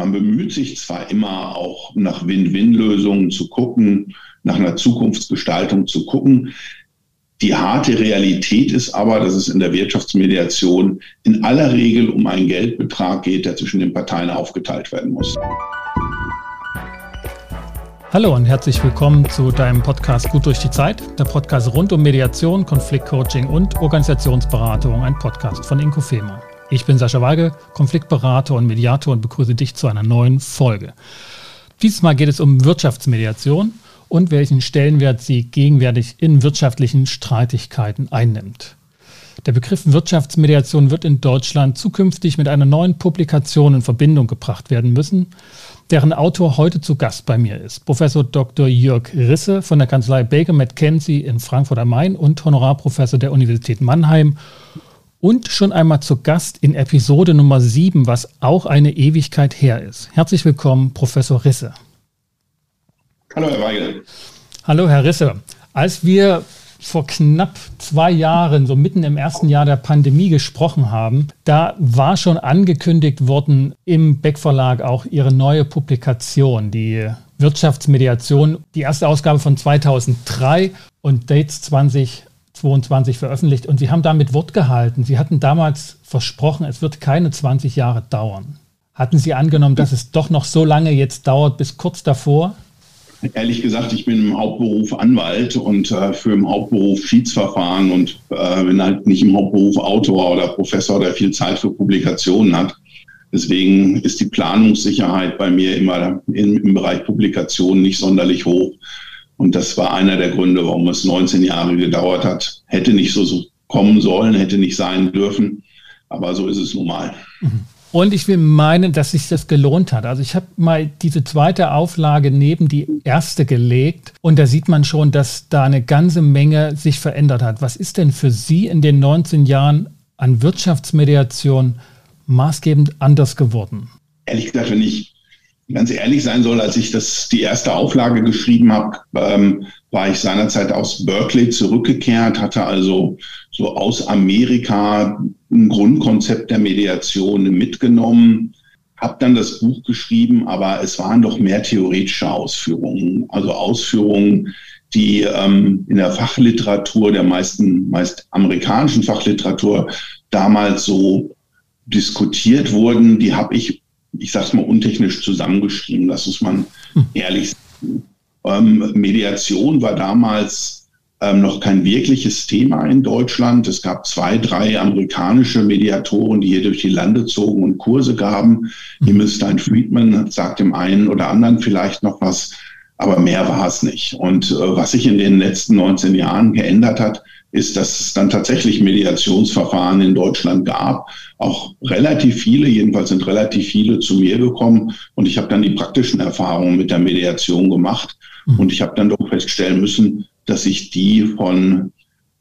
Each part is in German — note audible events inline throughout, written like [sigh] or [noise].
Man bemüht sich zwar immer auch nach Win-Win-Lösungen zu gucken, nach einer Zukunftsgestaltung zu gucken. Die harte Realität ist aber, dass es in der Wirtschaftsmediation in aller Regel um einen Geldbetrag geht, der zwischen den Parteien aufgeteilt werden muss. Hallo und herzlich willkommen zu deinem Podcast Gut durch die Zeit, der Podcast rund um Mediation, Konfliktcoaching und Organisationsberatung, ein Podcast von Inkofema. Ich bin Sascha Weige, Konfliktberater und Mediator und begrüße dich zu einer neuen Folge. Dieses Mal geht es um Wirtschaftsmediation und welchen Stellenwert sie gegenwärtig in wirtschaftlichen Streitigkeiten einnimmt. Der Begriff Wirtschaftsmediation wird in Deutschland zukünftig mit einer neuen Publikation in Verbindung gebracht werden müssen, deren Autor heute zu Gast bei mir ist. Professor Dr. Jörg Risse von der Kanzlei Baker McKenzie in Frankfurt am Main und Honorarprofessor der Universität Mannheim und schon einmal zu Gast in Episode Nummer 7, was auch eine Ewigkeit her ist. Herzlich willkommen, Professor Risse. Hallo, Herr Weigel. Hallo, Herr Risse. Als wir vor knapp zwei Jahren, so mitten im ersten Jahr der Pandemie gesprochen haben, da war schon angekündigt worden im Beck Verlag auch Ihre neue Publikation, die Wirtschaftsmediation, die erste Ausgabe von 2003 und Dates 20 22 veröffentlicht und Sie haben damit Wort gehalten. Sie hatten damals versprochen, es wird keine 20 Jahre dauern. Hatten Sie angenommen, dass es doch noch so lange jetzt dauert, bis kurz davor? Ehrlich gesagt, ich bin im Hauptberuf Anwalt und äh, für im Hauptberuf Schiedsverfahren und äh, bin halt nicht im Hauptberuf Autor oder Professor, der viel Zeit für Publikationen hat. Deswegen ist die Planungssicherheit bei mir immer im, im Bereich Publikation nicht sonderlich hoch. Und das war einer der Gründe, warum es 19 Jahre gedauert hat. Hätte nicht so, so kommen sollen, hätte nicht sein dürfen. Aber so ist es nun mal. Mhm. Und ich will meinen, dass sich das gelohnt hat. Also ich habe mal diese zweite Auflage neben die erste gelegt und da sieht man schon, dass da eine ganze Menge sich verändert hat. Was ist denn für Sie in den 19 Jahren an Wirtschaftsmediation maßgebend anders geworden? Ehrlich gesagt, wenn ich ganz ehrlich sein soll, als ich das die erste Auflage geschrieben habe, ähm, war ich seinerzeit aus Berkeley zurückgekehrt, hatte also so aus Amerika ein Grundkonzept der Mediation mitgenommen, habe dann das Buch geschrieben, aber es waren doch mehr theoretische Ausführungen, also Ausführungen, die ähm, in der Fachliteratur, der meisten, meist amerikanischen Fachliteratur damals so diskutiert wurden, die habe ich ich sag's mal untechnisch zusammengeschrieben, lass uns mal hm. ehrlich sagen. Ähm, Mediation war damals ähm, noch kein wirkliches Thema in Deutschland. Es gab zwei, drei amerikanische Mediatoren, die hier durch die Lande zogen und Kurse gaben. Hm. Himmelstein Friedman sagt dem einen oder anderen vielleicht noch was, aber mehr war es nicht. Und äh, was sich in den letzten 19 Jahren geändert hat, ist, dass es dann tatsächlich Mediationsverfahren in Deutschland gab. Auch relativ viele, jedenfalls sind relativ viele zu mir gekommen und ich habe dann die praktischen Erfahrungen mit der Mediation gemacht mhm. und ich habe dann doch feststellen müssen, dass ich die von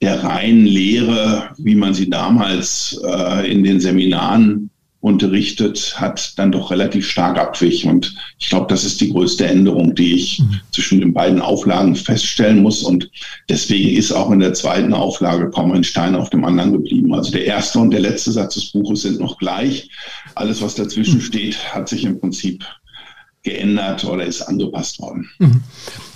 der reinen Lehre, wie man sie damals äh, in den Seminaren unterrichtet, hat dann doch relativ stark abwich. Und ich glaube, das ist die größte Änderung, die ich mhm. zwischen den beiden Auflagen feststellen muss. Und deswegen ist auch in der zweiten Auflage kaum ein Stein auf dem anderen geblieben. Also der erste und der letzte Satz des Buches sind noch gleich. Alles, was dazwischen mhm. steht, hat sich im Prinzip geändert oder ist angepasst worden. Mhm.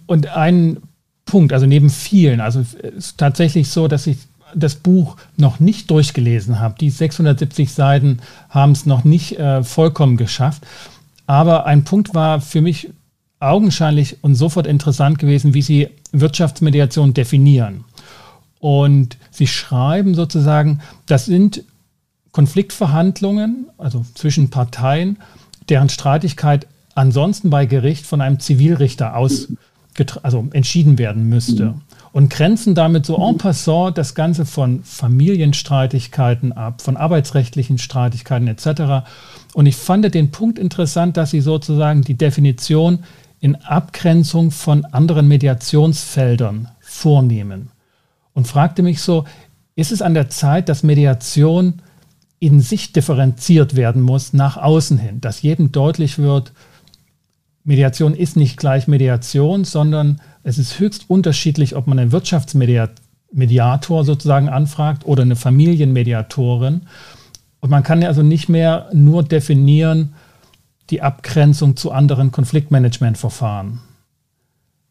Und ein Punkt, also neben vielen, also es ist tatsächlich so, dass ich das Buch noch nicht durchgelesen habe. Die 670 Seiten haben es noch nicht äh, vollkommen geschafft. Aber ein Punkt war für mich augenscheinlich und sofort interessant gewesen, wie Sie Wirtschaftsmediation definieren. Und Sie schreiben sozusagen, das sind Konfliktverhandlungen, also zwischen Parteien, deren Streitigkeit ansonsten bei Gericht von einem Zivilrichter aus also entschieden werden müsste und grenzen damit so en passant das Ganze von Familienstreitigkeiten ab, von arbeitsrechtlichen Streitigkeiten etc. Und ich fand den Punkt interessant, dass sie sozusagen die Definition in Abgrenzung von anderen Mediationsfeldern vornehmen. Und fragte mich so, ist es an der Zeit, dass Mediation in sich differenziert werden muss nach außen hin, dass jedem deutlich wird, Mediation ist nicht gleich Mediation, sondern es ist höchst unterschiedlich, ob man einen Wirtschaftsmediator sozusagen anfragt oder eine Familienmediatorin. Und man kann ja also nicht mehr nur definieren, die Abgrenzung zu anderen Konfliktmanagementverfahren?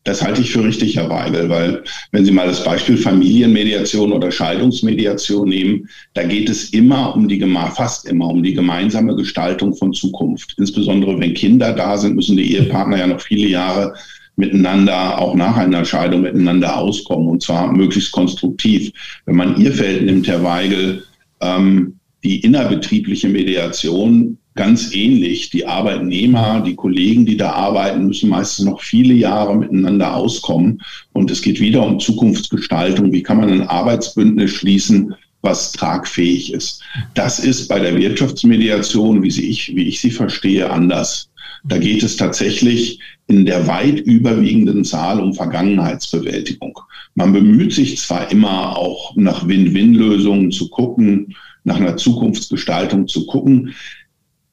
Das halte ich für richtig, Herr Weigel, weil wenn Sie mal das Beispiel Familienmediation oder Scheidungsmediation nehmen, da geht es immer um die, fast immer um die gemeinsame Gestaltung von Zukunft. Insbesondere wenn Kinder da sind, müssen die Ehepartner ja noch viele Jahre miteinander, auch nach einer Scheidung miteinander auskommen und zwar möglichst konstruktiv. Wenn man Ihr Feld nimmt, Herr Weigel, ähm, die innerbetriebliche Mediation ganz ähnlich. Die Arbeitnehmer, die Kollegen, die da arbeiten, müssen meistens noch viele Jahre miteinander auskommen. Und es geht wieder um Zukunftsgestaltung. Wie kann man ein Arbeitsbündnis schließen, was tragfähig ist? Das ist bei der Wirtschaftsmediation, wie, sie ich, wie ich sie verstehe, anders. Da geht es tatsächlich in der weit überwiegenden Zahl um Vergangenheitsbewältigung. Man bemüht sich zwar immer auch nach Win-Win-Lösungen zu gucken, nach einer Zukunftsgestaltung zu gucken.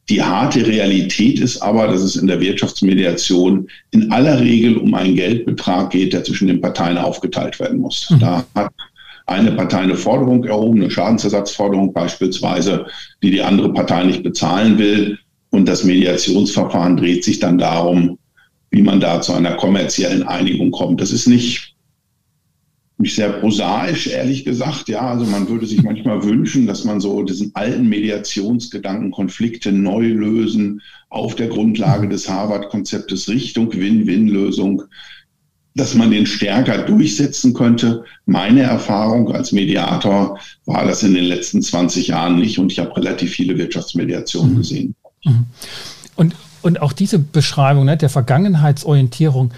Die harte Realität ist aber, dass es in der Wirtschaftsmediation in aller Regel um einen Geldbetrag geht, der zwischen den Parteien aufgeteilt werden muss. Mhm. Da hat eine Partei eine Forderung erhoben, eine Schadensersatzforderung beispielsweise, die die andere Partei nicht bezahlen will. Und das Mediationsverfahren dreht sich dann darum, wie man da zu einer kommerziellen Einigung kommt. Das ist nicht mich sehr prosaisch, ehrlich gesagt. Ja, also man würde sich manchmal [laughs] wünschen, dass man so diesen alten Mediationsgedanken, Konflikte neu lösen, auf der Grundlage des Harvard-Konzeptes Richtung Win-Win-Lösung, dass man den stärker durchsetzen könnte. Meine Erfahrung als Mediator war das in den letzten 20 Jahren nicht und ich habe relativ viele Wirtschaftsmediationen mhm. gesehen. Mhm. Und, und auch diese Beschreibung ne, der Vergangenheitsorientierung,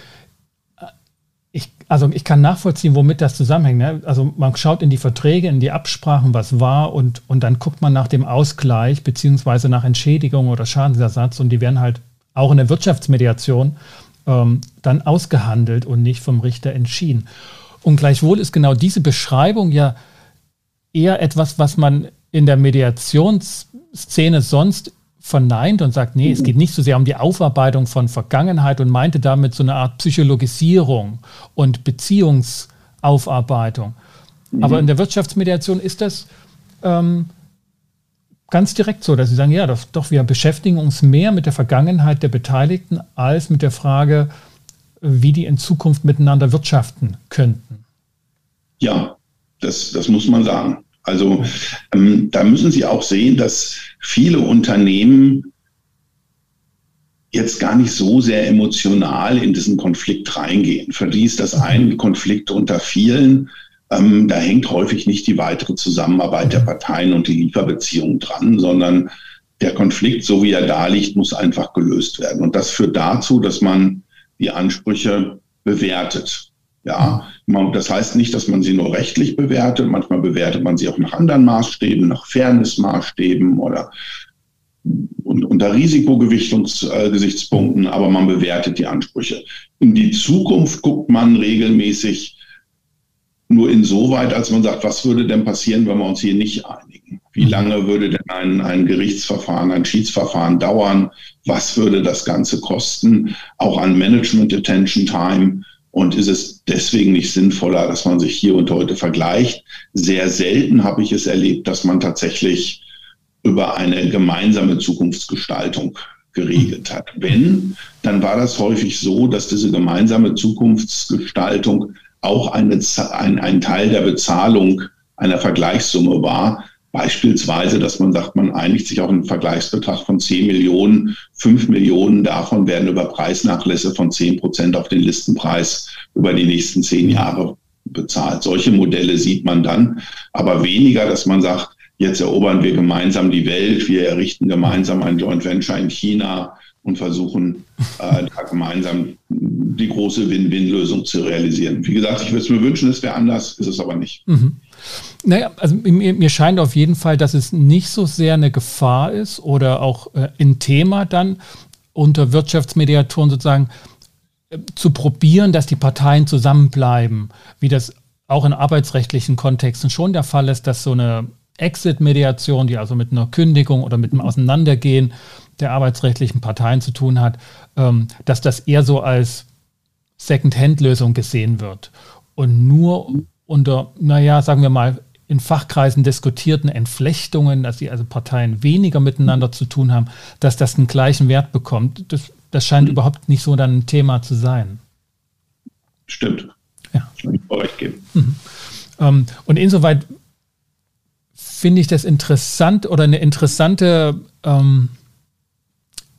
also ich kann nachvollziehen, womit das zusammenhängt. Ne? Also man schaut in die Verträge, in die Absprachen, was war und, und dann guckt man nach dem Ausgleich beziehungsweise nach Entschädigung oder Schadensersatz und die werden halt auch in der Wirtschaftsmediation ähm, dann ausgehandelt und nicht vom Richter entschieden. Und gleichwohl ist genau diese Beschreibung ja eher etwas, was man in der Mediationsszene sonst verneint und sagt, nee, es geht nicht so sehr um die Aufarbeitung von Vergangenheit und meinte damit so eine Art Psychologisierung und Beziehungsaufarbeitung. Mhm. Aber in der Wirtschaftsmediation ist das ähm, ganz direkt so, dass sie sagen, ja, doch, doch, wir beschäftigen uns mehr mit der Vergangenheit der Beteiligten als mit der Frage, wie die in Zukunft miteinander wirtschaften könnten. Ja, das, das muss man sagen. Also ähm, da müssen Sie auch sehen, dass viele Unternehmen jetzt gar nicht so sehr emotional in diesen Konflikt reingehen. Für die ist das ein Konflikt unter vielen. Ähm, da hängt häufig nicht die weitere Zusammenarbeit der Parteien und die Lieferbeziehungen dran, sondern der Konflikt, so wie er da liegt, muss einfach gelöst werden. Und das führt dazu, dass man die Ansprüche bewertet. Ja, das heißt nicht, dass man sie nur rechtlich bewertet. Manchmal bewertet man sie auch nach anderen Maßstäben, nach Fairness-Maßstäben oder unter Risikogewichtungsgesichtspunkten, aber man bewertet die Ansprüche. In die Zukunft guckt man regelmäßig nur insoweit, als man sagt, was würde denn passieren, wenn wir uns hier nicht einigen? Wie lange würde denn ein, ein Gerichtsverfahren, ein Schiedsverfahren dauern? Was würde das Ganze kosten? Auch an Management Attention Time und ist es deswegen nicht sinnvoller, dass man sich hier und heute vergleicht? Sehr selten habe ich es erlebt, dass man tatsächlich über eine gemeinsame Zukunftsgestaltung geregelt hat. Wenn, dann war das häufig so, dass diese gemeinsame Zukunftsgestaltung auch eine, ein, ein Teil der Bezahlung einer Vergleichssumme war, Beispielsweise, dass man sagt, man einigt sich auf einen Vergleichsbetrag von 10 Millionen, 5 Millionen davon werden über Preisnachlässe von 10 Prozent auf den Listenpreis über die nächsten zehn Jahre bezahlt. Solche Modelle sieht man dann, aber weniger, dass man sagt, jetzt erobern wir gemeinsam die Welt, wir errichten gemeinsam ein Joint Venture in China und versuchen äh, da gemeinsam die große Win-Win-Lösung zu realisieren. Wie gesagt, ich würde es mir wünschen, es wäre anders, ist es aber nicht. Mhm. Naja, also mir, mir, scheint auf jeden Fall, dass es nicht so sehr eine Gefahr ist oder auch äh, ein Thema dann unter Wirtschaftsmediatoren sozusagen äh, zu probieren, dass die Parteien zusammenbleiben, wie das auch in arbeitsrechtlichen Kontexten schon der Fall ist, dass so eine Exit-Mediation, die also mit einer Kündigung oder mit einem Auseinandergehen der arbeitsrechtlichen Parteien zu tun hat, ähm, dass das eher so als Second-Hand-Lösung gesehen wird. Und nur unter, naja, sagen wir mal, in Fachkreisen diskutierten Entflechtungen, dass die also Parteien weniger miteinander zu tun haben, dass das einen gleichen Wert bekommt. Das, das scheint mhm. überhaupt nicht so dann ein Thema zu sein. Stimmt. Ja. Kann ich recht geben. Mhm. Ähm, und insoweit finde ich das interessant oder eine interessante, ähm,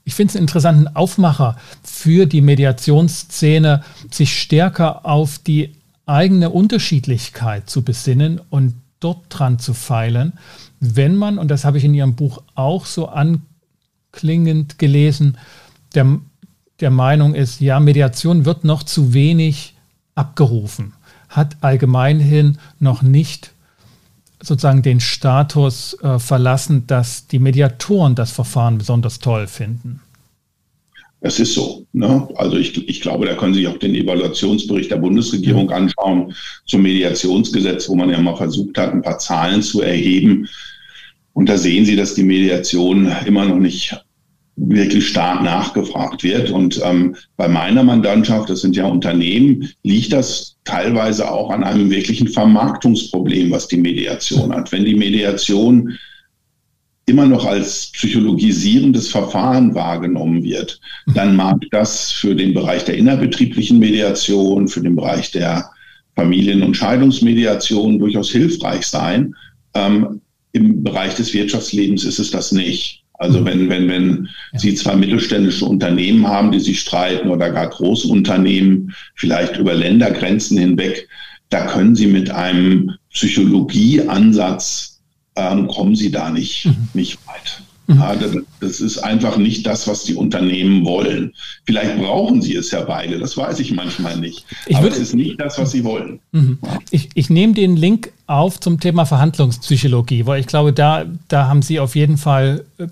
ich finde es einen interessanten Aufmacher für die Mediationsszene, sich stärker auf die eigene Unterschiedlichkeit zu besinnen und dort dran zu feilen, wenn man, und das habe ich in Ihrem Buch auch so anklingend gelesen, der, der Meinung ist, ja, Mediation wird noch zu wenig abgerufen, hat allgemein hin noch nicht sozusagen den Status äh, verlassen, dass die Mediatoren das Verfahren besonders toll finden. Es ist so. Ne? Also ich, ich glaube, da können Sie sich auch den Evaluationsbericht der Bundesregierung anschauen zum Mediationsgesetz, wo man ja mal versucht hat, ein paar Zahlen zu erheben. Und da sehen Sie, dass die Mediation immer noch nicht wirklich stark nachgefragt wird. Und ähm, bei meiner Mandantschaft, das sind ja Unternehmen, liegt das teilweise auch an einem wirklichen Vermarktungsproblem, was die Mediation hat. Wenn die Mediation immer noch als psychologisierendes Verfahren wahrgenommen wird, dann mag das für den Bereich der innerbetrieblichen Mediation, für den Bereich der Familien- und Scheidungsmediation durchaus hilfreich sein. Ähm, Im Bereich des Wirtschaftslebens ist es das nicht. Also mhm. wenn, wenn, wenn. Sie zwei mittelständische Unternehmen haben, die sich streiten oder gar Großunternehmen, vielleicht über Ländergrenzen hinweg, da können Sie mit einem Psychologieansatz, ähm, kommen Sie da nicht, mhm. nicht weit. Mhm. Ja, das ist einfach nicht das, was die Unternehmen wollen. Vielleicht brauchen sie es ja beide, das weiß ich manchmal nicht. Ich Aber es ist nicht das, was sie wollen. Mhm. Ich, ich nehme den Link auf zum Thema Verhandlungspsychologie, weil ich glaube, da, da haben Sie auf jeden Fall äh,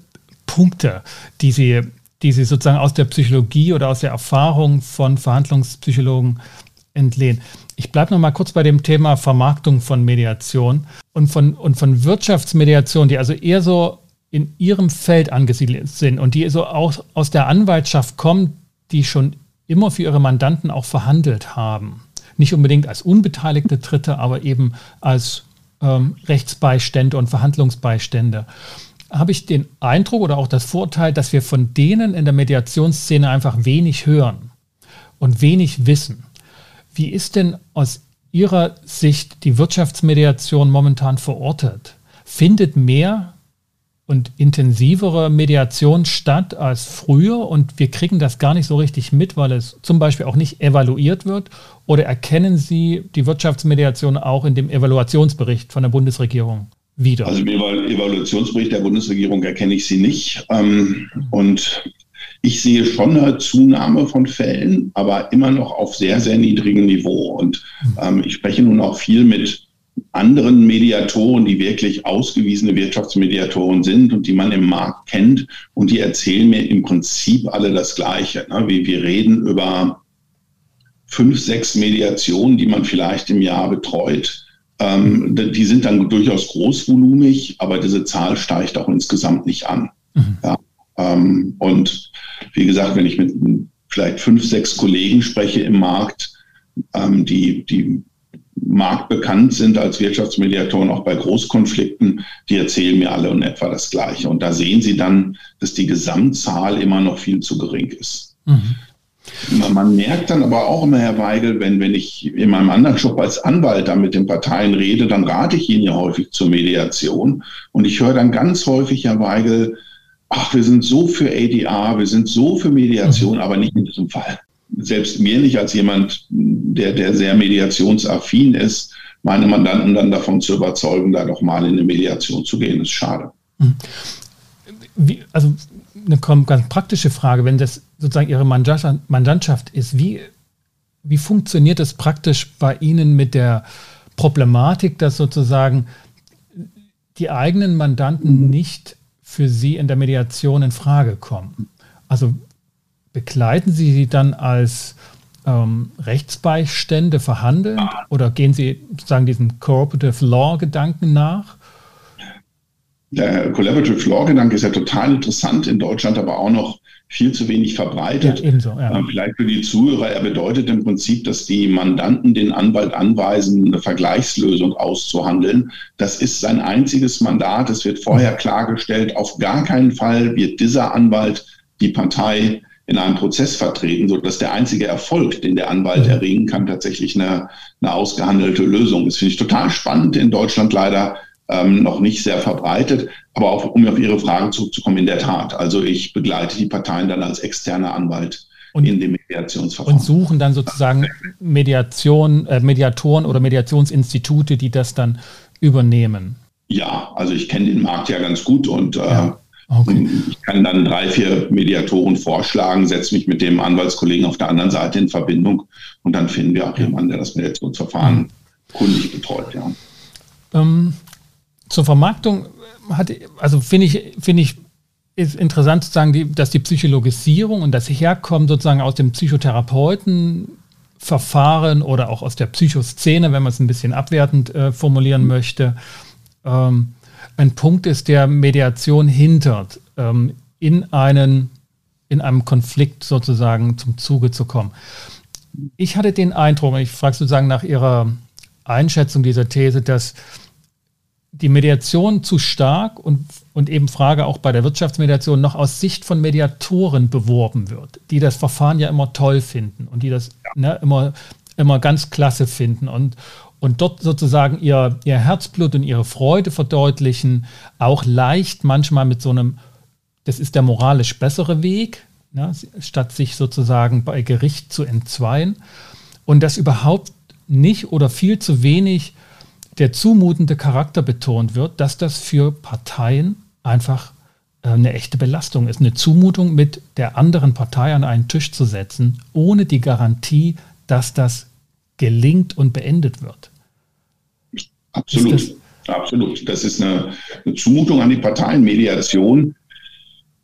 Punkte, die Sie, die Sie sozusagen aus der Psychologie oder aus der Erfahrung von Verhandlungspsychologen entlehnen. Ich bleibe noch mal kurz bei dem Thema Vermarktung von Mediation und von, und von Wirtschaftsmediation, die also eher so in ihrem Feld angesiedelt sind und die so auch aus der Anwaltschaft kommen, die schon immer für ihre Mandanten auch verhandelt haben. Nicht unbedingt als unbeteiligte Dritte, aber eben als ähm, Rechtsbeistände und Verhandlungsbeistände habe ich den Eindruck oder auch das Vorteil, dass wir von denen in der Mediationsszene einfach wenig hören und wenig wissen. Wie ist denn aus Ihrer Sicht die Wirtschaftsmediation momentan verortet? Findet mehr und intensivere Mediation statt als früher und wir kriegen das gar nicht so richtig mit, weil es zum Beispiel auch nicht evaluiert wird? Oder erkennen Sie die Wirtschaftsmediation auch in dem Evaluationsbericht von der Bundesregierung? wieder? Also im Evaluationsbericht der Bundesregierung erkenne ich sie nicht. Ähm, und ich sehe schon eine Zunahme von Fällen, aber immer noch auf sehr, sehr niedrigem Niveau. Und ähm, ich spreche nun auch viel mit anderen Mediatoren, die wirklich ausgewiesene Wirtschaftsmediatoren sind und die man im Markt kennt. Und die erzählen mir im Prinzip alle das Gleiche. Ne? Wir, wir reden über fünf, sechs Mediationen, die man vielleicht im Jahr betreut. Ähm, die sind dann durchaus großvolumig, aber diese Zahl steigt auch insgesamt nicht an. Mhm. Ja, ähm, und wie gesagt, wenn ich mit vielleicht fünf, sechs Kollegen spreche im Markt, ähm, die, die marktbekannt sind als Wirtschaftsmediatoren, auch bei Großkonflikten, die erzählen mir alle in etwa das Gleiche. Und da sehen Sie dann, dass die Gesamtzahl immer noch viel zu gering ist. Mhm. Man merkt dann aber auch immer, Herr Weigel, wenn, wenn ich in meinem anderen Job als Anwalt dann mit den Parteien rede, dann rate ich ihnen ja häufig zur Mediation. Und ich höre dann ganz häufig, Herr Weigel, ach, wir sind so für ADR, wir sind so für Mediation, mhm. aber nicht in diesem Fall. Selbst mir nicht als jemand, der, der sehr mediationsaffin ist, meine Mandanten dann davon zu überzeugen, da doch mal in eine Mediation zu gehen, ist schade. Mhm. Wie, also eine ganz praktische Frage, wenn das sozusagen Ihre Mandantschaft ist, wie, wie funktioniert es praktisch bei Ihnen mit der Problematik, dass sozusagen die eigenen Mandanten nicht für Sie in der Mediation in Frage kommen? Also begleiten Sie sie dann als ähm, Rechtsbeistände verhandeln oder gehen Sie sozusagen diesen Cooperative Law Gedanken nach? Der Collaborative Law-Gedanke ist ja total interessant, in Deutschland aber auch noch viel zu wenig verbreitet. Ja, ebenso, ja. Ähm, vielleicht für die Zuhörer, er bedeutet im Prinzip, dass die Mandanten den Anwalt anweisen, eine Vergleichslösung auszuhandeln. Das ist sein einziges Mandat. Es wird vorher klargestellt, auf gar keinen Fall wird dieser Anwalt die Partei in einem Prozess vertreten, sodass der einzige Erfolg, den der Anwalt erringen kann, tatsächlich eine, eine ausgehandelte Lösung ist. Finde ich total spannend in Deutschland leider ähm, noch nicht sehr verbreitet. Aber auch, um auf Ihre Frage zurückzukommen, in der Tat. Also ich begleite die Parteien dann als externer Anwalt und, in dem Mediationsverfahren. Und suchen dann sozusagen Mediation, äh, Mediatoren oder Mediationsinstitute, die das dann übernehmen. Ja, also ich kenne den Markt ja ganz gut und äh, ja. Okay. Ich kann dann drei, vier Mediatoren vorschlagen, setze mich mit dem Anwaltskollegen auf der anderen Seite in Verbindung und dann finden wir auch jemanden, der das Mediationsverfahren mhm. kundig betreut. Ja. Ähm, zur Vermarktung hat, also finde ich, finde ich, ist interessant zu sagen, dass die Psychologisierung und das Herkommen sozusagen aus dem Psychotherapeutenverfahren oder auch aus der Psychoszene, wenn man es ein bisschen abwertend äh, formulieren möchte, ähm, ein Punkt ist, der Mediation hindert, ähm, in, einen, in einem Konflikt sozusagen zum Zuge zu kommen. Ich hatte den Eindruck, ich frage sozusagen nach Ihrer Einschätzung dieser These, dass die Mediation zu stark und, und eben Frage auch bei der Wirtschaftsmediation noch aus Sicht von Mediatoren beworben wird, die das Verfahren ja immer toll finden und die das ne, immer, immer ganz klasse finden und, und dort sozusagen ihr, ihr Herzblut und ihre Freude verdeutlichen, auch leicht manchmal mit so einem, das ist der moralisch bessere Weg, ne, statt sich sozusagen bei Gericht zu entzweien und das überhaupt nicht oder viel zu wenig der zumutende Charakter betont wird, dass das für Parteien einfach äh, eine echte Belastung ist. Eine Zumutung mit der anderen Partei an einen Tisch zu setzen, ohne die Garantie, dass das gelingt und beendet wird. Absolut. Das Absolut. Das ist eine, eine Zumutung an die Parteien.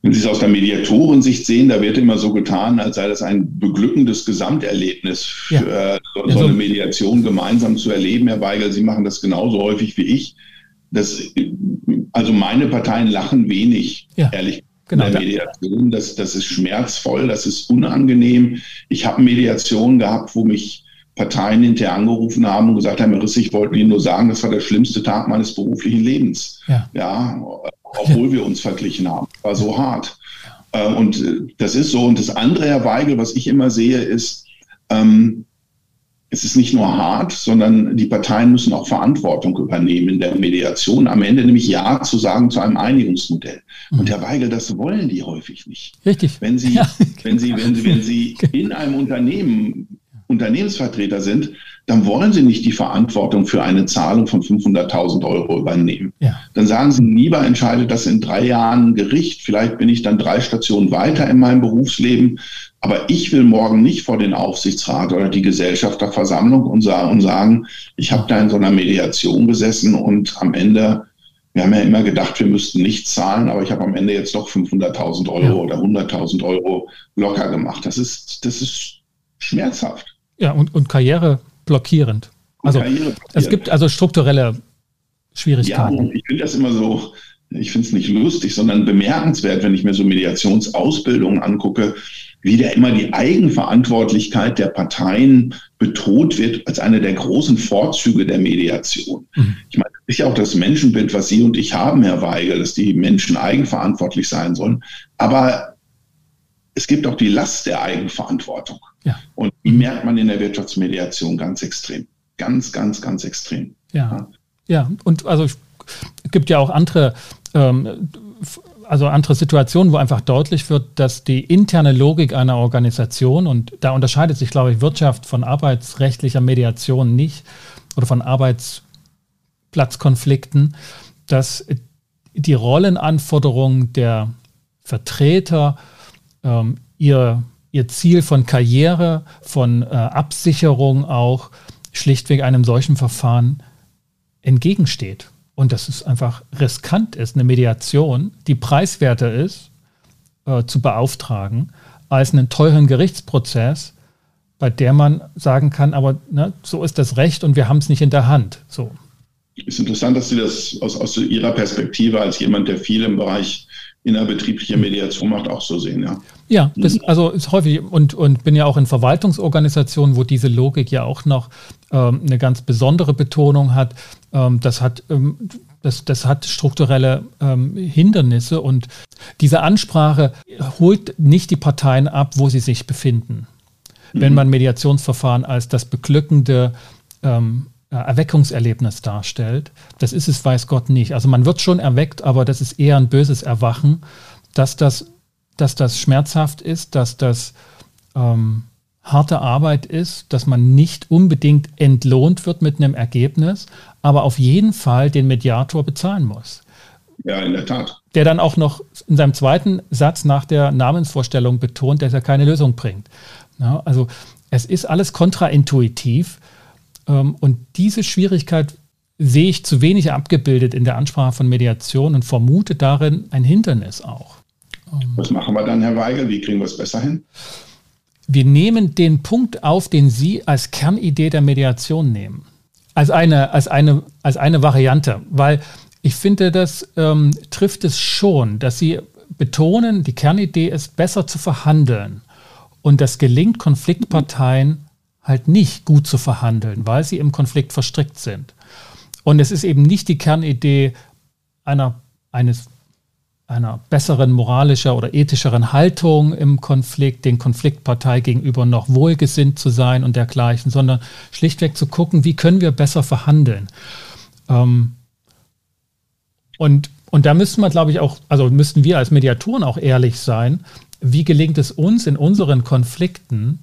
Wenn Sie es aus der Mediatorensicht sehen, da wird immer so getan, als sei das ein beglückendes Gesamterlebnis, für, ja. äh, so, so, eine Mediation gemeinsam zu erleben, Herr Weigel. Sie machen das genauso häufig wie ich. Das, also meine Parteien lachen wenig, ja. ehrlich Genau. In der Mediation, das, das ist schmerzvoll, das ist unangenehm. Ich habe Mediation gehabt, wo mich Parteien hinterher angerufen haben und gesagt haben, Herr Riss, ich wollte Ihnen nur sagen, das war der schlimmste Tag meines beruflichen Lebens. Ja. ja obwohl wir uns verglichen haben. War so hart. Äh, und äh, das ist so. Und das andere, Herr Weigel, was ich immer sehe, ist, ähm, es ist nicht nur hart, sondern die Parteien müssen auch Verantwortung übernehmen in der Mediation. Am Ende nämlich Ja zu sagen zu einem Einigungsmodell. Mhm. Und Herr Weigel, das wollen die häufig nicht. Richtig. Wenn Sie, [laughs] ja. wenn Sie, wenn Sie, wenn Sie in einem Unternehmen Unternehmensvertreter sind, dann wollen sie nicht die Verantwortung für eine Zahlung von 500.000 Euro übernehmen. Ja. Dann sagen sie, lieber entscheidet das in drei Jahren Gericht. Vielleicht bin ich dann drei Stationen weiter in meinem Berufsleben. Aber ich will morgen nicht vor den Aufsichtsrat oder die Gesellschafterversammlung und sagen, ich habe da in so einer Mediation gesessen und am Ende wir haben ja immer gedacht, wir müssten nichts zahlen, aber ich habe am Ende jetzt doch 500.000 Euro ja. oder 100.000 Euro locker gemacht. Das ist, das ist schmerzhaft. Ja, und, und Karriere blockierend. Also es gibt also strukturelle Schwierigkeiten. Ja, ich finde das immer so, ich finde es nicht lustig, sondern bemerkenswert, wenn ich mir so Mediationsausbildungen angucke, wie da immer die Eigenverantwortlichkeit der Parteien betont wird als eine der großen Vorzüge der Mediation. Mhm. Ich meine, das ist ja auch das Menschenbild, was Sie und ich haben, Herr Weigel, dass die Menschen eigenverantwortlich sein sollen. Aber es gibt auch die Last der Eigenverantwortung. Ja. Und die merkt man in der Wirtschaftsmediation ganz extrem. Ganz, ganz, ganz extrem. Ja. Ja, und also es gibt ja auch andere, ähm, also andere Situationen, wo einfach deutlich wird, dass die interne Logik einer Organisation, und da unterscheidet sich, glaube ich, Wirtschaft von arbeitsrechtlicher Mediation nicht oder von Arbeitsplatzkonflikten, dass die Rollenanforderungen der Vertreter ähm, ihr, ihr Ziel von Karriere, von äh, Absicherung auch schlichtweg einem solchen Verfahren entgegensteht. Und dass es einfach riskant ist, eine Mediation, die preiswerter ist, äh, zu beauftragen, als einen teuren Gerichtsprozess, bei der man sagen kann, aber ne, so ist das Recht und wir haben es nicht in der Hand. So. Ist interessant, dass Sie das aus, aus Ihrer Perspektive als jemand, der viel im Bereich innerbetriebliche Mediation macht, auch so sehen, ja. Ja, das also ist häufig und, und bin ja auch in Verwaltungsorganisationen, wo diese Logik ja auch noch ähm, eine ganz besondere Betonung hat. Ähm, das hat ähm, das, das hat strukturelle ähm, Hindernisse und diese Ansprache holt nicht die Parteien ab, wo sie sich befinden. Mhm. Wenn man Mediationsverfahren als das beglückende ähm, Erweckungserlebnis darstellt. Das ist es, weiß Gott nicht. Also man wird schon erweckt, aber das ist eher ein böses Erwachen, dass das, dass das schmerzhaft ist, dass das ähm, harte Arbeit ist, dass man nicht unbedingt entlohnt wird mit einem Ergebnis, aber auf jeden Fall den Mediator bezahlen muss. Ja, in der Tat. Der dann auch noch in seinem zweiten Satz nach der Namensvorstellung betont, dass er keine Lösung bringt. Ja, also es ist alles kontraintuitiv und diese Schwierigkeit sehe ich zu wenig abgebildet in der Ansprache von Mediation und vermute darin ein Hindernis auch. Ähm, Was machen wir dann, Herr Weigel? Wie kriegen wir es besser hin? Wir nehmen den Punkt auf, den Sie als Kernidee der Mediation nehmen. Als eine, als eine, als eine Variante. Weil ich finde, das ähm, trifft es schon, dass Sie betonen, die Kernidee ist, besser zu verhandeln. Und das gelingt Konfliktparteien halt nicht gut zu verhandeln, weil sie im Konflikt verstrickt sind. Und es ist eben nicht die Kernidee einer, eines, einer besseren moralischer oder ethischeren Haltung im Konflikt, den Konfliktpartei gegenüber noch wohlgesinnt zu sein und dergleichen, sondern schlichtweg zu gucken, wie können wir besser verhandeln. Ähm, und, und da müssten wir, glaube ich, auch, also müssten wir als Mediatoren auch ehrlich sein, wie gelingt es uns in unseren Konflikten,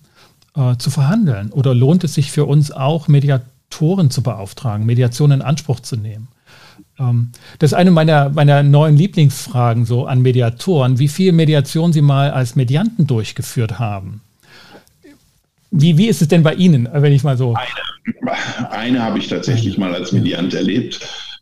äh, zu verhandeln? Oder lohnt es sich für uns auch, Mediatoren zu beauftragen, Mediation in Anspruch zu nehmen? Ähm, das ist eine meiner, meiner neuen Lieblingsfragen so an Mediatoren, wie viel Mediation Sie mal als Medianten durchgeführt haben. Wie, wie ist es denn bei Ihnen, wenn ich mal so. Eine, eine habe ich tatsächlich mal als Mediant erlebt,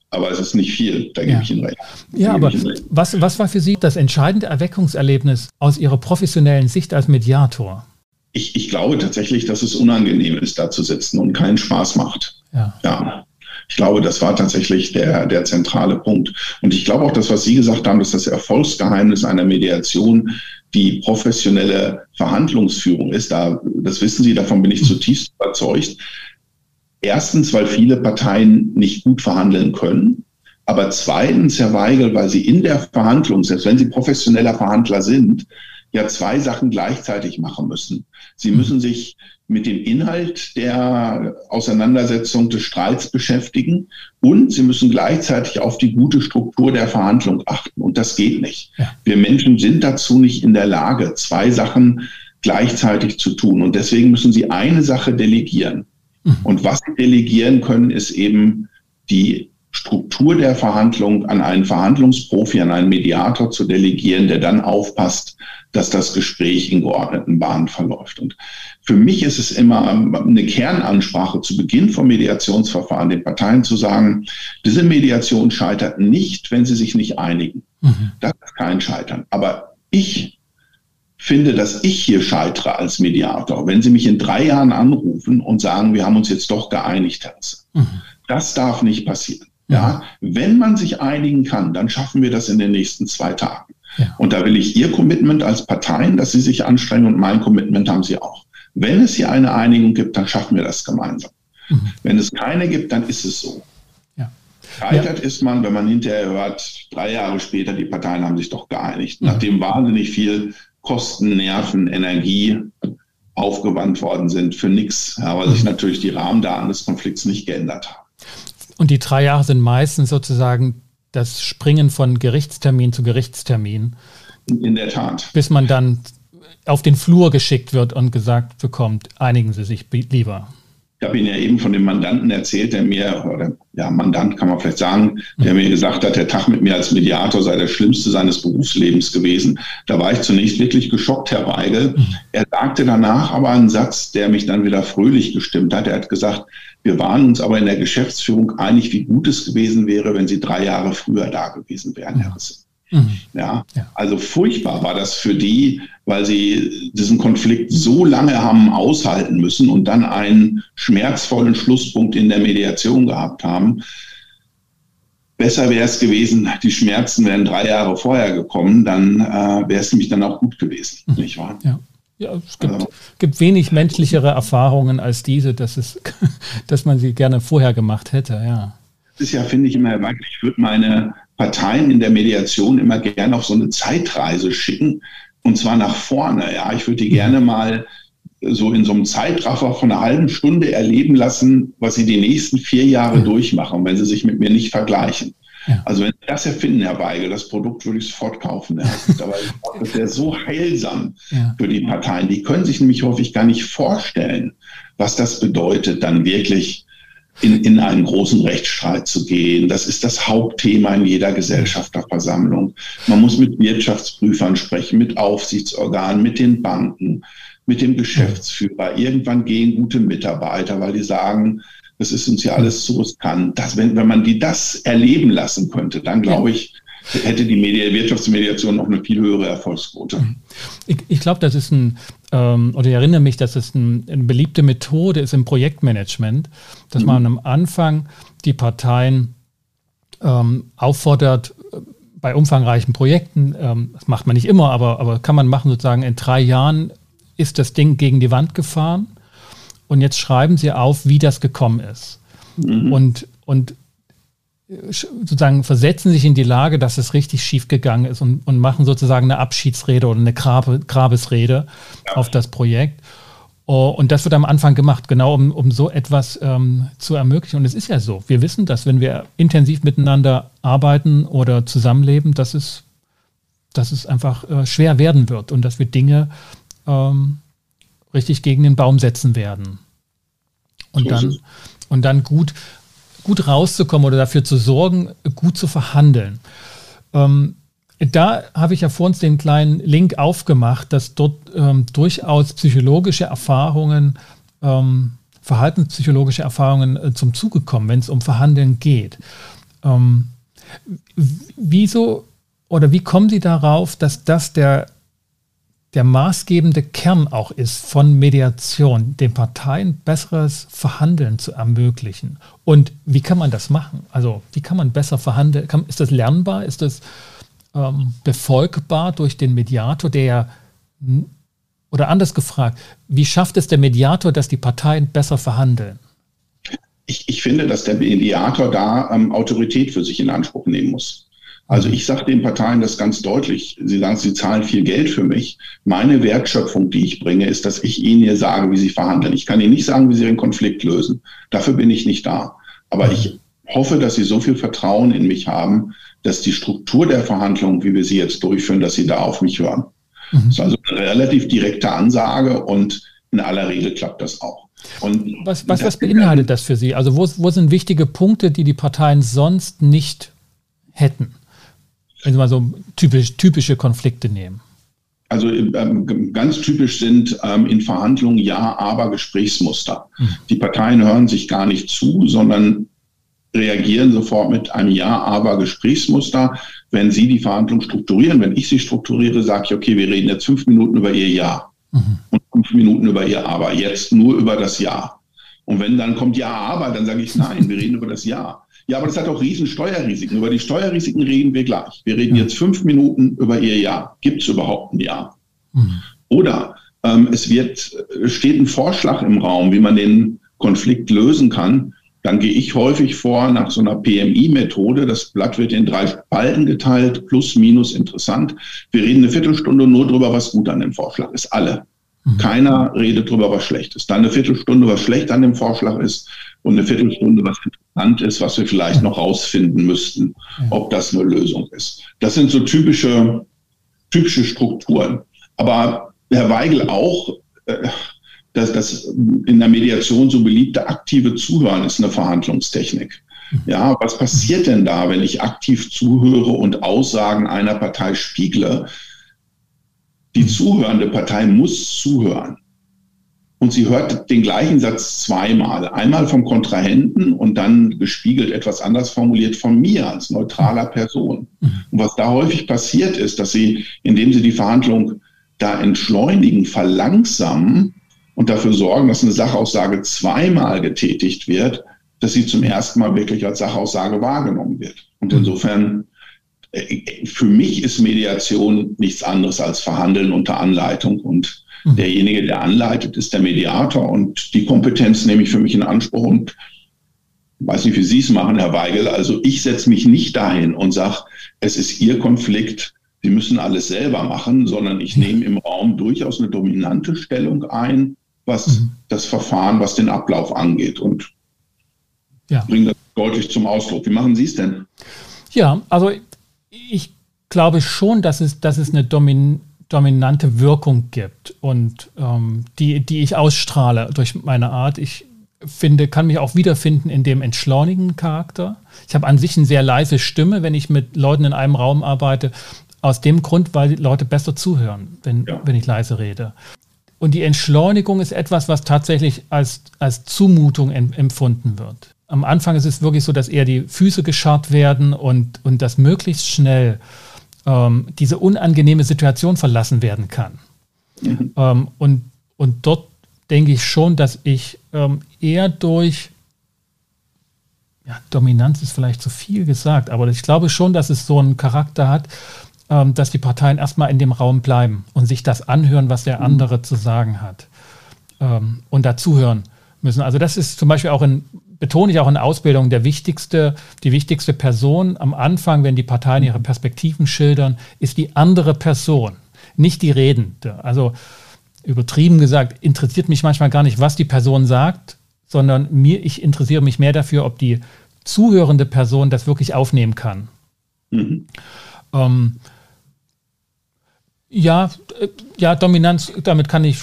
aber es ist nicht viel, da gebe ja. ich Ihnen recht. Ja, aber was, was war für Sie das entscheidende Erweckungserlebnis aus Ihrer professionellen Sicht als Mediator? Ich, ich glaube tatsächlich, dass es unangenehm ist, da zu sitzen und keinen Spaß macht. Ja. ja. Ich glaube, das war tatsächlich der, der zentrale Punkt. Und ich glaube auch, das, was Sie gesagt haben, dass das Erfolgsgeheimnis einer Mediation die professionelle Verhandlungsführung ist. Da, das wissen Sie, davon bin ich zutiefst überzeugt. Erstens, weil viele Parteien nicht gut verhandeln können. Aber zweitens, Herr Weigel, weil sie in der Verhandlung, selbst wenn sie professioneller Verhandler sind, ja zwei Sachen gleichzeitig machen müssen. Sie mhm. müssen sich mit dem Inhalt der Auseinandersetzung des Streits beschäftigen und sie müssen gleichzeitig auf die gute Struktur der Verhandlung achten. Und das geht nicht. Ja. Wir Menschen sind dazu nicht in der Lage, zwei Sachen gleichzeitig zu tun. Und deswegen müssen sie eine Sache delegieren. Mhm. Und was sie delegieren können, ist eben die Struktur der Verhandlung an einen Verhandlungsprofi, an einen Mediator zu delegieren, der dann aufpasst, dass das Gespräch in geordneten Bahnen verläuft. Und für mich ist es immer eine Kernansprache zu Beginn vom Mediationsverfahren, den Parteien zu sagen, diese Mediation scheitert nicht, wenn sie sich nicht einigen. Mhm. Das ist kein Scheitern. Aber ich finde, dass ich hier scheitere als Mediator, wenn Sie mich in drei Jahren anrufen und sagen, wir haben uns jetzt doch geeinigt, Herr mhm. Das darf nicht passieren. Ja, wenn man sich einigen kann, dann schaffen wir das in den nächsten zwei Tagen. Ja. Und da will ich Ihr Commitment als Parteien, dass Sie sich anstrengen und mein Commitment haben Sie auch. Wenn es hier eine Einigung gibt, dann schaffen wir das gemeinsam. Mhm. Wenn es keine gibt, dann ist es so. Ja. Gescheitert ja. ist man, wenn man hinterher hört, drei Jahre später, die Parteien haben sich doch geeinigt, mhm. nachdem wahnsinnig viel Kosten, Nerven, Energie aufgewandt worden sind für nichts, weil sich mhm. natürlich die Rahmendaten des Konflikts nicht geändert haben. Und die drei Jahre sind meistens sozusagen das Springen von Gerichtstermin zu Gerichtstermin. In der Tat. Bis man dann auf den Flur geschickt wird und gesagt bekommt, einigen Sie sich lieber. Ich habe Ihnen ja eben von dem Mandanten erzählt, der mir, oder ja, Mandant kann man vielleicht sagen, der mir gesagt hat, der Tag mit mir als Mediator sei der schlimmste seines Berufslebens gewesen. Da war ich zunächst wirklich geschockt, Herr Weigel. Er sagte danach aber einen Satz, der mich dann wieder fröhlich gestimmt hat. Er hat gesagt, wir waren uns aber in der Geschäftsführung einig, wie gut es gewesen wäre, wenn Sie drei Jahre früher da gewesen wären, Herr Risse. Mhm. Ja, also furchtbar war das für die, weil sie diesen Konflikt so lange haben aushalten müssen und dann einen schmerzvollen Schlusspunkt in der Mediation gehabt haben. besser wäre es gewesen, die Schmerzen wären drei Jahre vorher gekommen, dann äh, wäre es nämlich dann auch gut gewesen, mhm. nicht wahr? Ja. Ja, es gibt, also. gibt, wenig menschlichere Erfahrungen als diese, dass, es, [laughs] dass man sie gerne vorher gemacht hätte, ja. Das ist ja, finde ich, immer erwartlich. Ich würde meine Parteien in der Mediation immer gerne auf so eine Zeitreise schicken, und zwar nach vorne. Ja, ich würde die mhm. gerne mal so in so einem Zeitraffer von einer halben Stunde erleben lassen, was sie die nächsten vier Jahre ja. durchmachen, wenn sie sich mit mir nicht vergleichen. Ja. Also wenn Sie das erfinden, Herr Weigel, das Produkt würde ich sofort kaufen. Ja. [laughs] Aber das wäre so heilsam ja. für die Parteien. Die können sich nämlich häufig gar nicht vorstellen, was das bedeutet, dann wirklich in, in einen großen Rechtsstreit zu gehen. Das ist das Hauptthema in jeder Gesellschafterversammlung. Man muss mit Wirtschaftsprüfern sprechen, mit Aufsichtsorganen, mit den Banken, mit dem Geschäftsführer. Irgendwann gehen gute Mitarbeiter, weil die sagen, das ist uns ja alles zu riskant. Das, wenn, wenn man die das erleben lassen könnte, dann glaube ich, hätte die Media Wirtschaftsmediation noch eine viel höhere Erfolgsquote. Ich, ich glaube, das ist ein, ähm, oder ich erinnere mich, dass es ein, eine beliebte Methode ist im Projektmanagement, dass mhm. man am Anfang die Parteien ähm, auffordert, bei umfangreichen Projekten, ähm, das macht man nicht immer, aber, aber kann man machen, sozusagen in drei Jahren ist das Ding gegen die Wand gefahren und jetzt schreiben Sie auf, wie das gekommen ist. Mhm. Und, und sozusagen versetzen sich in die Lage, dass es richtig schief gegangen ist und, und machen sozusagen eine Abschiedsrede oder eine Grabe, Grabesrede ja. auf das Projekt. Oh, und das wird am Anfang gemacht, genau um, um so etwas ähm, zu ermöglichen. Und es ist ja so, wir wissen, dass wenn wir intensiv miteinander arbeiten oder zusammenleben, dass es, dass es einfach äh, schwer werden wird und dass wir Dinge ähm, richtig gegen den Baum setzen werden. Und dann, und dann gut, gut rauszukommen oder dafür zu sorgen, gut zu verhandeln. Ähm, da habe ich ja vor uns den kleinen Link aufgemacht, dass dort ähm, durchaus psychologische Erfahrungen, ähm, verhaltenspsychologische Erfahrungen äh, zum Zuge kommen, wenn es um Verhandeln geht. Ähm, wieso oder wie kommen Sie darauf, dass das der der maßgebende Kern auch ist von Mediation, den Parteien besseres Verhandeln zu ermöglichen. Und wie kann man das machen? Also wie kann man besser verhandeln? Kann, ist das lernbar? Ist das ähm, befolgbar durch den Mediator, der oder anders gefragt, wie schafft es der Mediator, dass die Parteien besser verhandeln? Ich, ich finde, dass der Mediator da ähm, Autorität für sich in Anspruch nehmen muss. Also ich sage den Parteien das ganz deutlich. Sie sagen, sie zahlen viel Geld für mich. Meine Wertschöpfung, die ich bringe, ist, dass ich ihnen hier sage, wie sie verhandeln. Ich kann ihnen nicht sagen, wie sie den Konflikt lösen. Dafür bin ich nicht da. Aber ich hoffe, dass sie so viel Vertrauen in mich haben, dass die Struktur der Verhandlungen, wie wir sie jetzt durchführen, dass sie da auf mich hören. Mhm. Das ist also eine relativ direkte Ansage und in aller Regel klappt das auch. Und was, was, was beinhaltet das für Sie? Also wo, wo sind wichtige Punkte, die die Parteien sonst nicht hätten? Wenn Sie mal so typisch, typische Konflikte nehmen? Also ähm, ganz typisch sind ähm, in Verhandlungen Ja, aber Gesprächsmuster. Mhm. Die Parteien hören sich gar nicht zu, sondern reagieren sofort mit einem Ja, aber Gesprächsmuster. Wenn Sie die Verhandlung strukturieren, wenn ich sie strukturiere, sage ich, okay, wir reden jetzt fünf Minuten über Ihr Ja mhm. und fünf Minuten über Ihr Aber. Jetzt nur über das Ja. Und wenn dann kommt Ja, aber, dann sage ich nein, wir reden über das Ja. Ja, aber das hat auch riesen Steuerrisiken. Über die Steuerrisiken reden wir gleich. Wir reden jetzt fünf Minuten über Ihr Jahr. Gibt es überhaupt ein Jahr? Mhm. Oder ähm, es wird, steht ein Vorschlag im Raum, wie man den Konflikt lösen kann. Dann gehe ich häufig vor nach so einer PMI-Methode. Das Blatt wird in drei Spalten geteilt, plus, minus, interessant. Wir reden eine Viertelstunde nur drüber, was gut an dem Vorschlag ist. Alle. Mhm. Keiner redet drüber, was schlecht ist. Dann eine Viertelstunde, was schlecht an dem Vorschlag ist und eine Viertelstunde, was interessant ist, was wir vielleicht noch rausfinden müssten, ob das eine Lösung ist. Das sind so typische, typische Strukturen. Aber Herr Weigel auch, äh, dass das in der Mediation so beliebte aktive Zuhören ist eine Verhandlungstechnik. Ja, was passiert denn da, wenn ich aktiv zuhöre und Aussagen einer Partei spiegle? Die zuhörende Partei muss zuhören. Und sie hört den gleichen Satz zweimal. Einmal vom Kontrahenten und dann gespiegelt etwas anders formuliert von mir als neutraler Person. Und was da häufig passiert ist, dass sie, indem sie die Verhandlung da entschleunigen, verlangsamen und dafür sorgen, dass eine Sachaussage zweimal getätigt wird, dass sie zum ersten Mal wirklich als Sachaussage wahrgenommen wird. Und insofern, äh, für mich ist Mediation nichts anderes als Verhandeln unter Anleitung. Und mhm. derjenige, der anleitet, ist der Mediator. Und die Kompetenz nehme ich für mich in Anspruch. Und ich weiß nicht, wie Sie es machen, Herr Weigel. Also ich setze mich nicht dahin und sage, es ist Ihr Konflikt, Sie müssen alles selber machen, sondern ich nehme im Raum durchaus eine dominante Stellung ein, was mhm. das Verfahren, was den Ablauf angeht. Und ja. bringe das deutlich zum Ausdruck. Wie machen Sie es denn? Ja, also ich glaube schon, dass es, dass es eine Domin dominante Wirkung gibt und ähm, die, die ich ausstrahle durch meine Art. Ich finde, kann mich auch wiederfinden in dem entschleunigenden Charakter. Ich habe an sich eine sehr leise Stimme, wenn ich mit Leuten in einem Raum arbeite. Aus dem Grund, weil die Leute besser zuhören, wenn, ja. wenn ich leise rede. Und die Entschleunigung ist etwas, was tatsächlich als, als Zumutung empfunden wird. Am Anfang ist es wirklich so, dass eher die Füße gescharrt werden und, und dass möglichst schnell ähm, diese unangenehme Situation verlassen werden kann. Mhm. Ähm, und, und dort denke ich schon, dass ich ähm, eher durch ja, Dominanz ist vielleicht zu viel gesagt, aber ich glaube schon, dass es so einen Charakter hat, ähm, dass die Parteien erstmal in dem Raum bleiben und sich das anhören, was der mhm. andere zu sagen hat ähm, und dazuhören müssen. Also das ist zum Beispiel auch in, betone ich auch in Ausbildung, der wichtigste, die wichtigste Person am Anfang, wenn die Parteien ihre Perspektiven schildern, ist die andere Person, nicht die Redende. Also übertrieben gesagt, interessiert mich manchmal gar nicht, was die Person sagt, sondern mir, ich interessiere mich mehr dafür, ob die zuhörende Person das wirklich aufnehmen kann. Mhm. Ähm, ja, äh, ja, Dominanz, damit kann ich,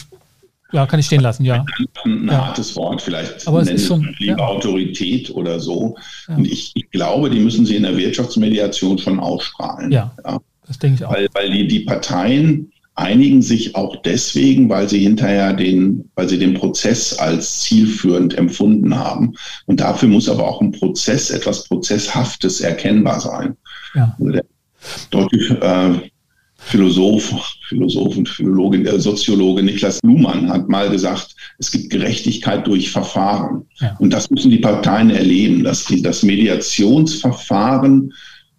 ja, kann ich stehen lassen, ja. Ein, ja. hartes Wort, vielleicht Aber es ist schon, lieber ja. Autorität oder so. Ja. Und ich, ich, glaube, die müssen sie in der Wirtschaftsmediation schon ausstrahlen. Ja, das denke ich auch. Weil, weil die, die Parteien einigen sich auch deswegen, weil sie hinterher den, weil sie den Prozess als zielführend empfunden haben. Und dafür muss aber auch ein Prozess, etwas Prozesshaftes erkennbar sein. Ja. Also der deutlich äh, Philosoph, Philosoph und Philologe, äh, Soziologe Niklas Luhmann hat mal gesagt, es gibt Gerechtigkeit durch Verfahren. Ja. Und das müssen die Parteien erleben, dass die, das Mediationsverfahren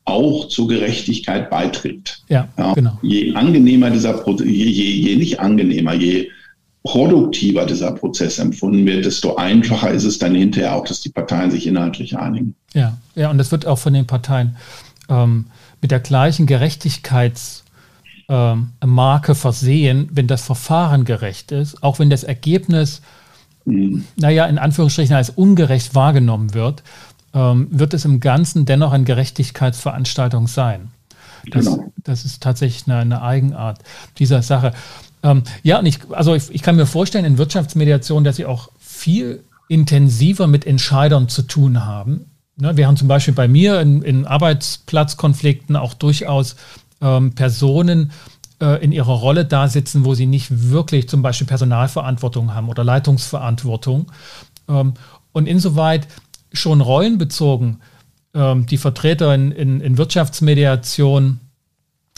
auch zur Gerechtigkeit beiträgt. Ja, ja, genau. Je angenehmer dieser Prozess, je, je, je nicht angenehmer, je produktiver dieser Prozess empfunden wird, desto einfacher ist es dann hinterher auch, dass die Parteien sich inhaltlich einigen. Ja, ja, und das wird auch von den Parteien ähm, mit der gleichen Gerechtigkeitsmarke ähm, versehen, wenn das Verfahren gerecht ist, auch wenn das Ergebnis, mhm. naja, in Anführungsstrichen als ungerecht wahrgenommen wird, ähm, wird es im Ganzen dennoch eine Gerechtigkeitsveranstaltung sein. Das, genau. das ist tatsächlich eine, eine, Eigenart dieser Sache. Ähm, ja, und ich, also ich, ich kann mir vorstellen, in Wirtschaftsmediation, dass sie auch viel intensiver mit Entscheidern zu tun haben. Ne, wir haben zum Beispiel bei mir in, in Arbeitsplatzkonflikten auch durchaus ähm, Personen äh, in ihrer Rolle da sitzen, wo sie nicht wirklich zum Beispiel Personalverantwortung haben oder Leitungsverantwortung. Ähm, und insoweit schon rollenbezogen ähm, die Vertreter in, in, in, Wirtschaftsmediation,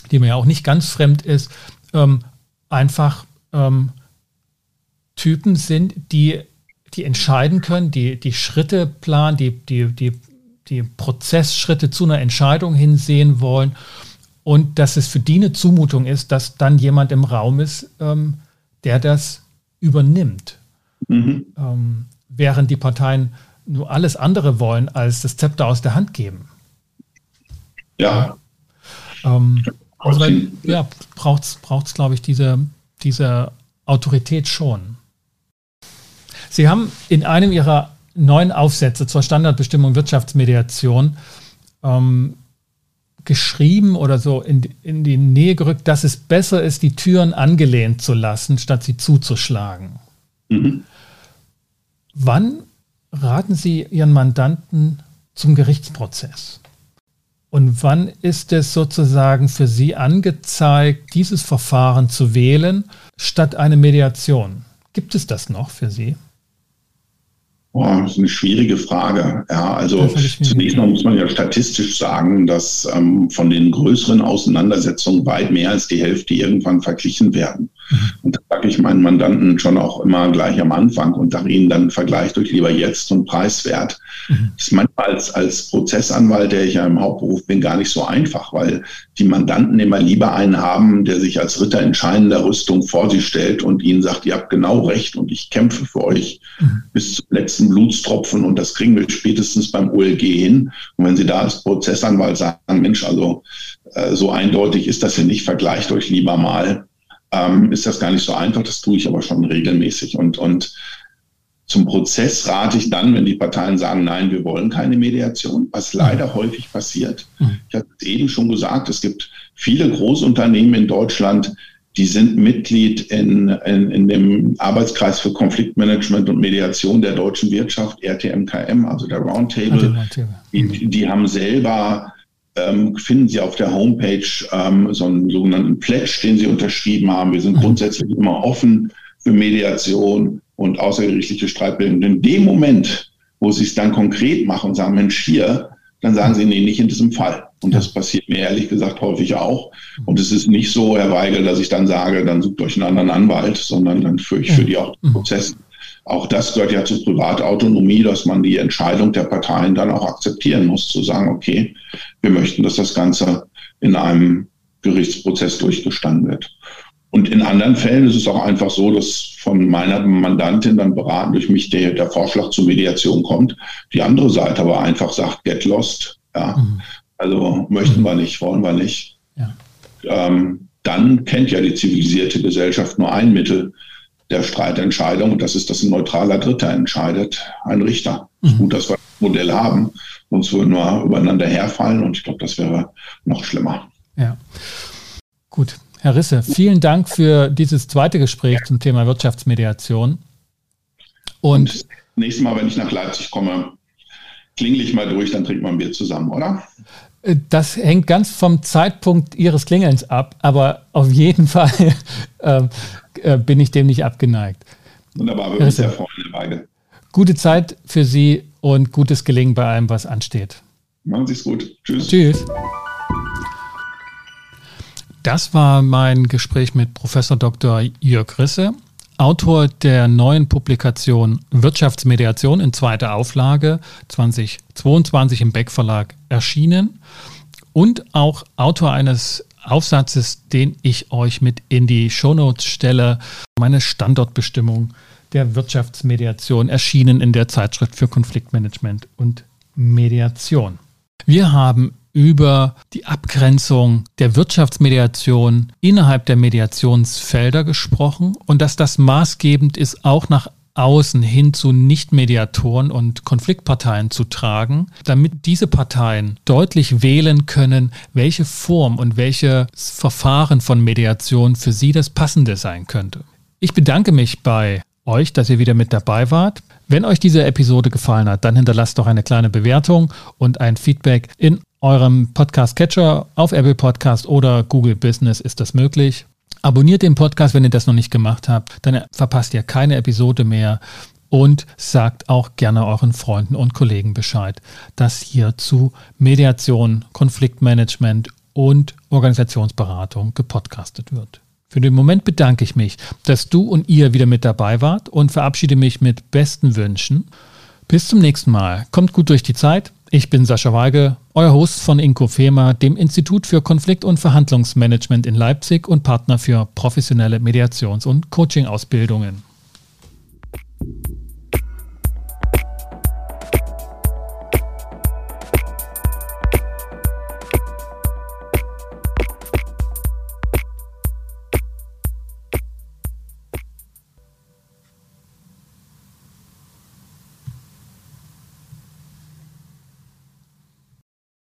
die mir ja auch nicht ganz fremd ist, ähm, einfach Typen sind, die, die entscheiden können, die, die Schritte planen, die, die, die, die Prozessschritte zu einer Entscheidung hinsehen wollen und dass es für die eine Zumutung ist, dass dann jemand im Raum ist, ähm, der das übernimmt. Mhm. Ähm, während die Parteien nur alles andere wollen, als das Zepter aus der Hand geben. Ja. Ähm, also ja, braucht es, glaube ich, diese, diese Autorität schon. Sie haben in einem Ihrer neuen Aufsätze zur Standardbestimmung Wirtschaftsmediation ähm, geschrieben oder so in, in die Nähe gerückt, dass es besser ist, die Türen angelehnt zu lassen, statt sie zuzuschlagen. Mhm. Wann raten Sie Ihren Mandanten zum Gerichtsprozess? Und wann ist es sozusagen für Sie angezeigt, dieses Verfahren zu wählen statt eine Mediation? Gibt es das noch für Sie? Boah, das ist eine schwierige Frage. Ja, also zunächst mal muss man ja statistisch sagen, dass ähm, von den größeren Auseinandersetzungen weit mehr als die Hälfte irgendwann verglichen werden. Mhm. Und da sage ich meinen Mandanten schon auch immer gleich am Anfang und sage ihnen dann vergleicht euch lieber jetzt und preiswert. Mhm. Das ist manchmal als, als Prozessanwalt, der ich ja im Hauptberuf bin, gar nicht so einfach, weil die Mandanten immer lieber einen haben, der sich als Ritter in scheinender Rüstung vor sie stellt und ihnen sagt, ihr habt genau recht und ich kämpfe für euch mhm. bis zum letzten Blutstropfen und das kriegen wir spätestens beim OLG hin. Und wenn sie da als Prozessanwalt sagen, Mensch, also äh, so eindeutig ist das ja nicht, vergleicht euch lieber mal, ähm, ist das gar nicht so einfach. Das tue ich aber schon regelmäßig. Und, und zum Prozess rate ich dann, wenn die Parteien sagen, nein, wir wollen keine Mediation, was leider mhm. häufig passiert. Mhm. Ich hatte es eben schon gesagt, es gibt viele Großunternehmen in Deutschland, die sind Mitglied in, in, in dem Arbeitskreis für Konfliktmanagement und Mediation der deutschen Wirtschaft, RTMKM, also der Roundtable. Die, die haben selber ähm, finden Sie auf der Homepage ähm, so einen sogenannten Pledge, den Sie unterschrieben haben. Wir sind mhm. grundsätzlich immer offen für Mediation und außergerichtliche Streitbildung. In dem Moment, wo Sie es dann konkret machen und sagen, Mensch, hier, dann sagen Sie, nee, nicht in diesem Fall. Und das passiert mir ehrlich gesagt häufig auch. Und es ist nicht so, Herr Weigel, dass ich dann sage, dann sucht euch einen anderen Anwalt, sondern dann führe ich für die auch den mhm. Prozess. Auch das gehört ja zur Privatautonomie, dass man die Entscheidung der Parteien dann auch akzeptieren muss, zu sagen, okay, wir möchten, dass das Ganze in einem Gerichtsprozess durchgestanden wird. Und in anderen Fällen ist es auch einfach so, dass von meiner Mandantin dann beraten durch mich der, der Vorschlag zur Mediation kommt. Die andere Seite aber einfach sagt, get lost. Ja. Mhm. Also möchten wir nicht, wollen wir nicht. Ja. Ähm, dann kennt ja die zivilisierte Gesellschaft nur ein Mittel, der Streitentscheidung. Und das ist, dass ein neutraler Dritter entscheidet, ein Richter. Mhm. Gut, dass wir das Modell haben, sonst würden wir übereinander herfallen und ich glaube, das wäre noch schlimmer. Ja. Gut. Herr Risse, vielen Dank für dieses zweite Gespräch zum Thema Wirtschaftsmediation. Und, und nächstes Mal, wenn ich nach Leipzig komme, klingel ich mal durch, dann trinken wir ein Bier zusammen, oder? Äh, das hängt ganz vom Zeitpunkt Ihres Klingelns ab, aber auf jeden [laughs] Fall äh, äh, bin ich dem nicht abgeneigt. Wunderbar, wir uns sehr freuen, beide. Gute Zeit für Sie und gutes Gelingen bei allem, was ansteht. Machen Sie es gut. Tschüss. Tschüss. Das war mein Gespräch mit Professor Dr. Jörg Risse, Autor der neuen Publikation Wirtschaftsmediation in zweiter Auflage 2022 im Beck Verlag erschienen und auch Autor eines Aufsatzes, den ich euch mit in die Shownotes stelle. Meine Standortbestimmung der Wirtschaftsmediation erschienen in der Zeitschrift für Konfliktmanagement und Mediation. Wir haben über die Abgrenzung der Wirtschaftsmediation innerhalb der Mediationsfelder gesprochen und dass das maßgebend ist, auch nach außen hin zu Nichtmediatoren und Konfliktparteien zu tragen, damit diese Parteien deutlich wählen können, welche Form und welches Verfahren von Mediation für sie das passende sein könnte. Ich bedanke mich bei euch, dass ihr wieder mit dabei wart. Wenn euch diese Episode gefallen hat, dann hinterlasst doch eine kleine Bewertung und ein Feedback in eurem Podcast-Catcher auf Apple Podcast oder Google Business ist das möglich. Abonniert den Podcast, wenn ihr das noch nicht gemacht habt, dann verpasst ihr keine Episode mehr und sagt auch gerne euren Freunden und Kollegen Bescheid, dass hier zu Mediation, Konfliktmanagement und Organisationsberatung gepodcastet wird. Für den Moment bedanke ich mich, dass du und ihr wieder mit dabei wart und verabschiede mich mit besten Wünschen. Bis zum nächsten Mal. Kommt gut durch die Zeit. Ich bin Sascha Weige, euer Host von Inkofema, dem Institut für Konflikt- und Verhandlungsmanagement in Leipzig und Partner für professionelle Mediations- und Coaching-Ausbildungen.